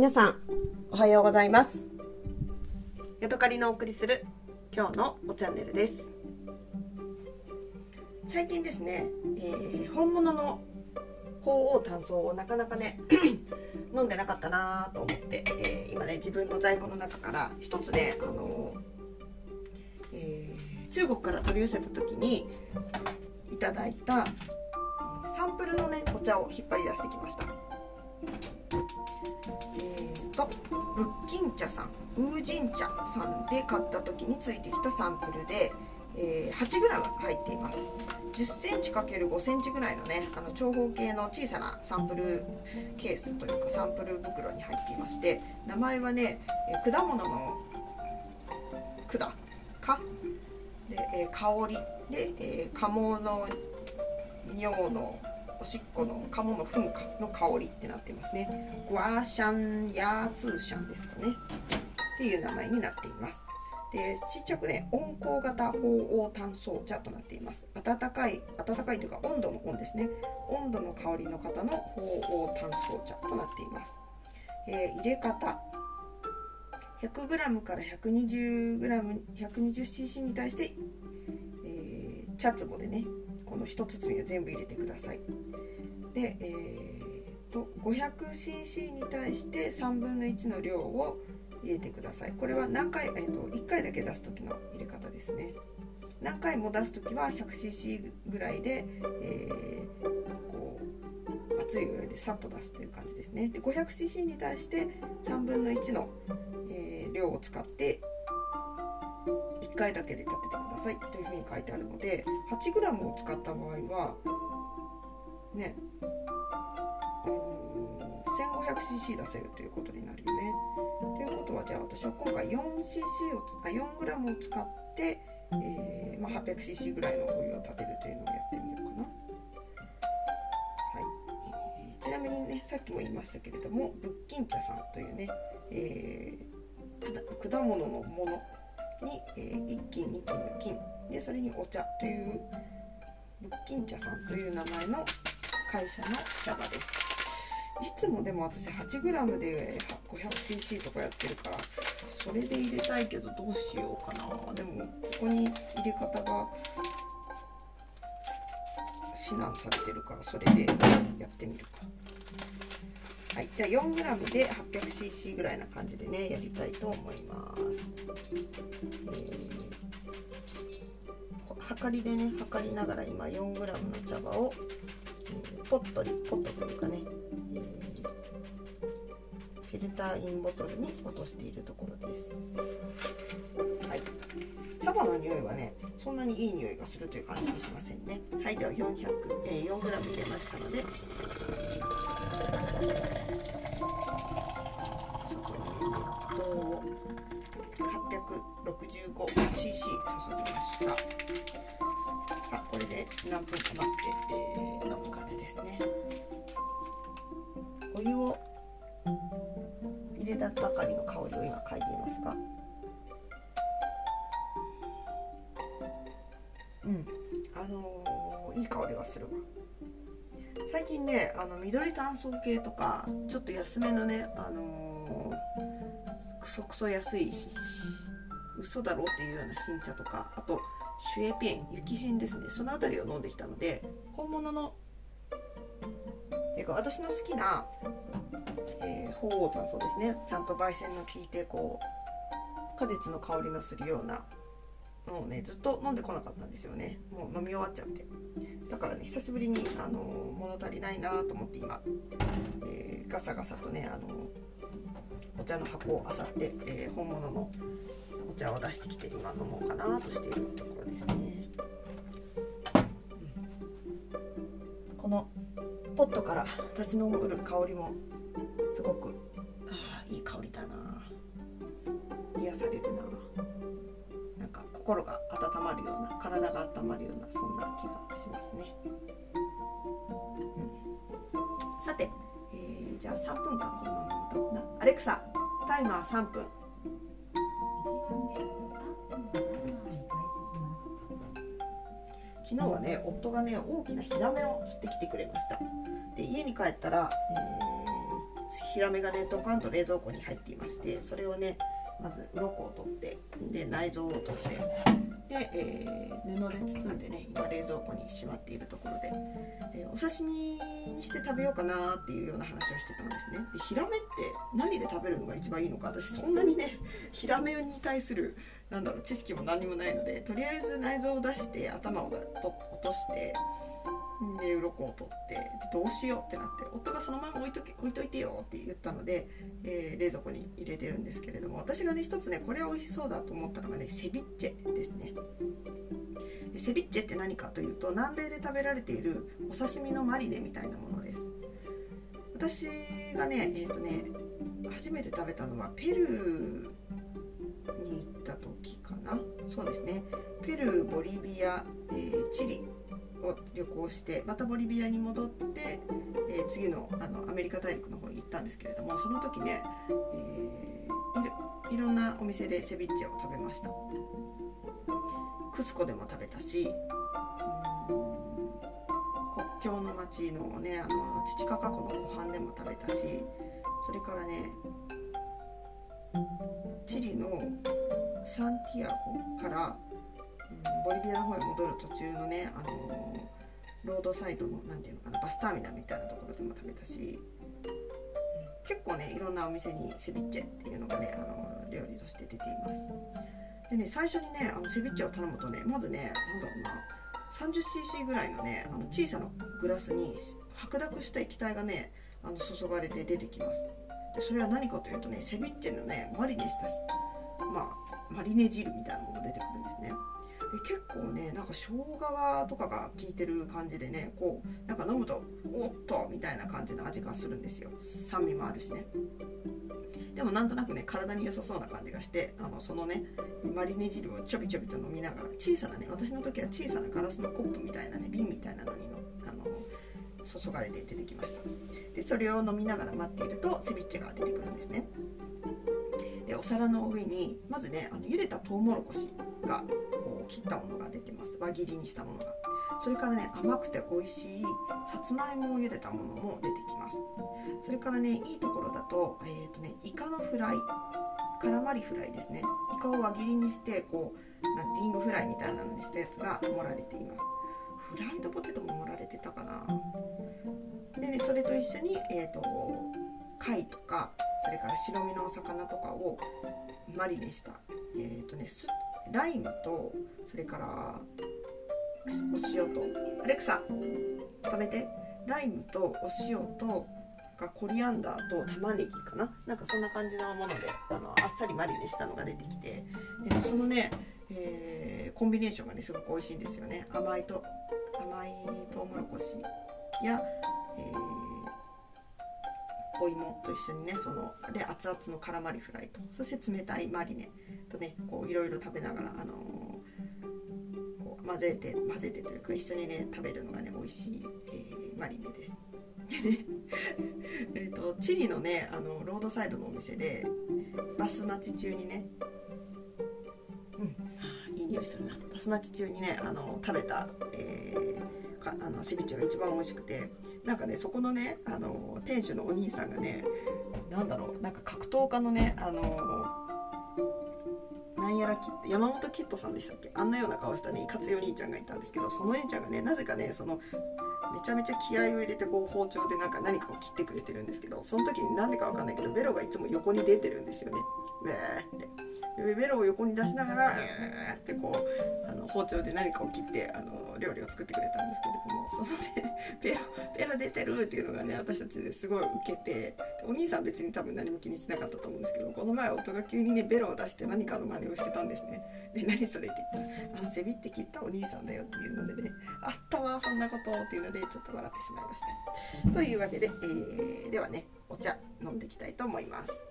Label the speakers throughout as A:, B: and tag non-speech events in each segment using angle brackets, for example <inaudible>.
A: 皆さんおはようございます。ヤドカリのお送りする今日のおチャンネルです。最近ですね、えー、本物の鳳凰炭素をなかなかね <clears throat> 飲んでなかったなと思って、えー、今ね自分の在庫の中から一つねあのえー、中国から取り寄せた時にいただいたサンプルのねお茶を引っ張り出してきました。仏金茶さんウージン茶さんで買った時についてきたサンプルで、えー、8g 入っています。10cm×5 センチぐらいのねあの長方形の小さなサンプルケースというかサンプル袋に入っていまして名前はね、え、果物の管かで、えー、香りで、えー、鴨の尿のおしっこの鴨の噴火の香りってなってますね。グワーシャンヤーツーシャンですかね。っていう名前になっています。でちっちゃくね温厚型鳳凰炭素茶となっています。温かい温かいというか温度の温ですね。温度の香りの方の鳳凰炭素茶となっています、えー、入れ方。100g から 120g120cc に対して、えー、茶壺でねこの1包みを全部入れてください。で、えーと、500cc に対して3分の1の量を入れてください。これは何回、えーと、1回だけ出す時の入れ方ですね。何回も出す時は 100cc ぐらいで、えー、こう熱いお湯でさっと出すという感じですね。で 500cc に対して3分の1の、えー、量を使って1回だけで立ててくださいというふうに書いてあるので 8g を使った場合はねあの、1500cc 出せるということになるよね。ということはじゃあ私は今回 4cc をあ 4g を使って、えーまあ、800cc ぐらいのお湯を立てるというのをやってみようかな。はいえー、ちなみにねさっきも言いましたけれども仏金茶さんというね、えー、果物のものに、えー、1斤2斤の金。でそれにお茶という仏金茶さんという名前の会社の茶葉です。いつもでも私 8g で 500cc とかやってるからそれで入れたいけどどうしようかな。でもここに入れ方が指南されてるからそれでやってみるか。はい、じゃあ 4g で 800cc ぐらいな感じでねやりたいと思います、えー、はかりでね測りながら今 4g の茶葉を、えー、ポットにポットというかね、えー、フィルターインボトルに落としているところです。はい。茶葉の匂いはねそんなにいい匂いがするという感じしませんね。はいでは400、えー、4g 入れましたので。そこに熱湯を 865cc 注ぎました。さあこれで何分か待って、えー、飲む感じですね。お湯を入れたばかりの香りを今嗅いでいますが。うん。あのー、いい香りがするわ。最近ねあの緑炭素系とかちょっと安めのねあのー、クソクソ安いし嘘だろうっていうような新茶とかあとシュエピエン雪片ですね。その辺りを飲んできたので本物のていうか私の好きな、え、鳳凰炭素ですね。ちゃんと焙煎の効いてこう果実の香りのするようなもうねずっと飲んでこなかったんですよね。もう飲み終わっちゃって。だからね久しぶりにあの物足りないなと思って今、えー、ガサガサとねあのお茶の箱をあさって、えー、本物のお茶を出してきて今飲もうかなとしているところですね、このポットから立ち上る香りもすごくあいい香りだな。癒されるな。心が温まるような体が温まるようなそんな気がしますね、うん、さて、えー、じゃあ3分間このまま歌うな。アレクサタイマー3分。昨日はね夫がね大きなヒラメを釣ってきてくれました。で家に帰ったら、えー、ヒラメがねドカンと冷蔵庫に入っていましてそれをねまず鱗を取ってで内臓を取ってで、えー、布で包んでね今冷蔵庫にしまっているところで、えー、お刺身にして食べようかなっていうような話をしてたんですね。でヒラメって何で食べるのが一番いいのか私そんなにねヒラメに対するなんだろう知識も何もないのでとりあえず内臓を出して頭を落としてで鱗を取ってどうしようってなって夫がそのまま置いとけ置いといてよって言ったので、えー、冷蔵庫に入れてるんですけれども私がね一つねこれ美味しそうだと思ったのがねセビッチェですね。でセビッチェって何かというと南米で食べられているお刺身のマリネみたいなものです。私がねえっ、ー、とね初めて食べたのはペルーに行った時かな。そうですね。ペルーボリビア、えー、チリ。を旅行してまたボリビアに戻って、えー、次のあのアメリカ大陸の方に行ったんですけれどもその時ね、えー、いろんなお店でセビッチェを食べました。クスコでも食べたし国境の町のねあのチチカカ湖の湖畔でも食べたしそれからねチリのサンティアゴからボリビアの方へ戻る途中のね、あのロードサイドの何ていうのかなバスターミナルみたいなところでも食べたし、結構ねいろんなお店にセビッチェっていうのがね、あの料理として出ています。でね最初にねあのセビッチェを頼むとねまずね何だろうな 30cc ぐらいのねあの小さなグラスに白濁した液体がねあの注がれて出てきます。でそれは何かというとねセビッチェのねマリネしたまあマリネ汁みたいなものが出てくるんですね。で結構ねなんか生姜がとかが効いてる感じでねこうなんか飲むとおっとみたいな感じの味がするんですよ。酸味もあるしね。でもなんとなくね体に良さそうな感じがしてあのそのねマリネ汁をちょびちょびと飲みながら小さなね私の時は小さなガラスのコップみたいなね瓶みたいなのにのあの注がれて出てきました。でそれを飲みながら待っているとセビッチェが出てくるんですね。でお皿の上にまずねあの茹でたトウモロコシが切ったものが出てます。輪切りにしたものが。それからね甘くて美味しいさつまいもを茹でたものも出てきます。それからねいいところだと,、えーとね、イカのフライ。カラマリフライですね。イカを輪切りにしてこうなんリンゴフライみたいなのにしたやつが盛られています。フライドポテトも盛られてたかな。でねそれと一緒にえっ、ー、と貝とかそれから白身のお魚とかをマリネしたえっ、ー、とねライムとそれからお塩とアレクサ食べて。ライムとお塩とコリアンダーと玉ねぎかな。なんかそんな感じのものであのあっさりマリネしたのが出てきて。でそのね、えー、コンビネーションがねすごく美味しいんですよね。甘いと甘いトウモロコシや、えーお芋と一緒にねそので熱々のカラマリフライとそして冷たいマリネとねこういろいろ食べながら、あのー、こう混ぜて混ぜてというか一緒にね食べるのがね美味しい、えー、マリネです。で <laughs> ねえとチリのねあのロードサイドのお店でバス待ち中にねうんいい匂いするなバス待ち中にねあの食べた、えー、かあのセビッチが一番美味しくてなんかねそこのねあの店主のお兄さんがね何だろうなんか格闘家のねあのなんやらキッ山本キッドさんでしたっけ？あんなような顔したねいかつお兄ちゃんがいたんですけどそのお兄ちゃんがねなぜかねそのめちゃめちゃ気合を入れてこう包丁でなんか何かを切ってくれてるんですけどその時に何でか分かんないけどベロがいつも横に出てるんですよね。ウェーってベロを横に出しながら、えーってこうあの包丁で何かを切ってあの料理を作ってくれたんですけれどもそのねベロベロ出てるっていうのがね私たちですごい受けてお兄さん別に多分何も気にしてなかったと思うんですけどこの前夫が急にねベロを出して何かの真似をしてたんですね。で何それって言ったら「あの背びって切ったお兄さんだよ」っていうのでね「あったわそんなこと」っていうのでちょっと笑ってしまいました。というわけで、えー、ではねお茶飲んでいきたいと思います。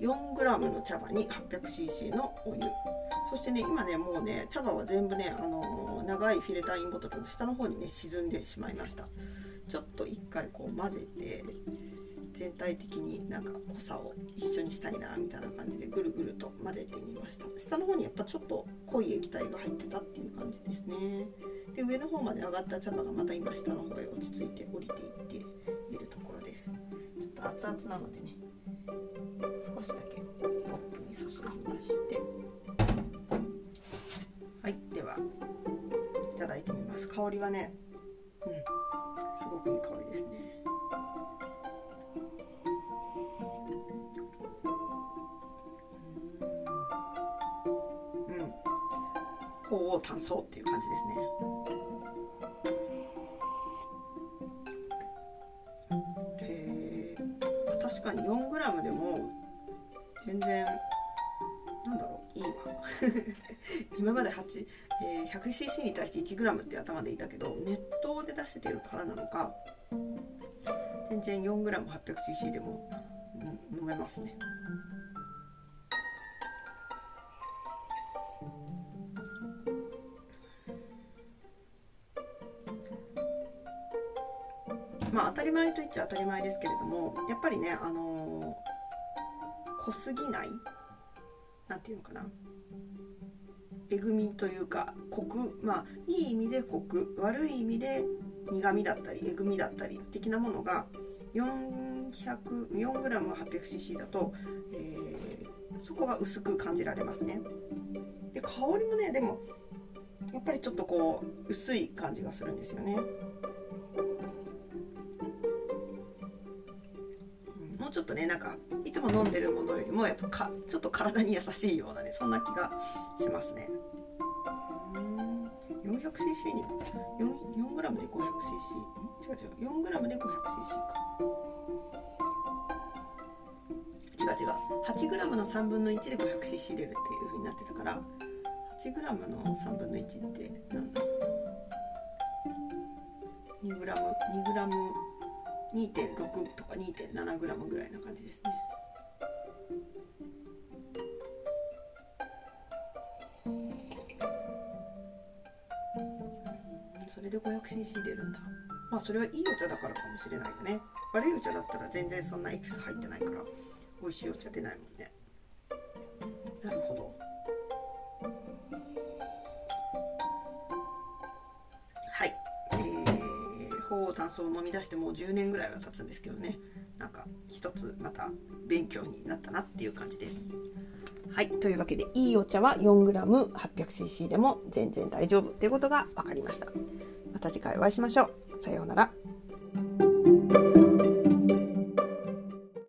A: 4g の茶葉に 800cc のお湯。そしてね今ねもうね茶葉は全部ね、あの、長いフィレターインボトルの下の方にね沈んでしまいました。ちょっと一回こう混ぜて全体的になんか濃さを一緒にしたいなみたいな感じでぐるぐると混ぜてみました。下の方にやっぱちょっと濃い液体が入ってたっていう感じですね。で上の方まで上がった茶葉がまた今下の方へ落ち着いて降りていっているところです。ちょっと熱々なのでね少しだけコップに注ぎまして。はいではいただいてみます。香りはねうんすごくいい香りですね。うん。鳳凰炭素っていう感じですね。かに 4g でも全然なんだろういいわ。<laughs> 今まで8、えー、100cc に対して 1g って頭でいたけど熱湯で出してるからなのか全然 4g800cc でも、飲めますね。まあ当たり前と言っちゃ当たり前ですけれどもやっぱりねあのー、濃すぎないなんていうのかなえぐみというかコクまあいい意味でコク悪い意味で苦みだったりえぐみだったり的なものが 400g800cc だと、えー、そこが薄く感じられますね。で香りもねでもやっぱりちょっとこう薄い感じがするんですよね。もうちょっとねなんかいつも飲んでるものよりもやっぱかちょっと体に優しいようなねそんな気がしますね。400cc に 4, 4g で 500cc 違う違う 4g で 500cc か。違う違う。8g の3分の1で 500cc 出るっていう風になってたから 8g の3分の1ってなんだ？2g2g 2.6とか 2.7g ぐらいな感じですね。それで 500cc 出るんだ。まあそれはいいお茶だからかもしれないよね。悪いお茶だったら全然そんなエキス入ってないから美味しいお茶出ないもんね。なるほど。はい。炭素を飲み出してもう10年ぐらいは経つんですけどね。なんか一つまた勉強になったなっていう感じです。はいというわけでいいお茶は 4g800cc でも全然大丈夫っていうことが分かりました。また次回お会いしましょう。さようなら。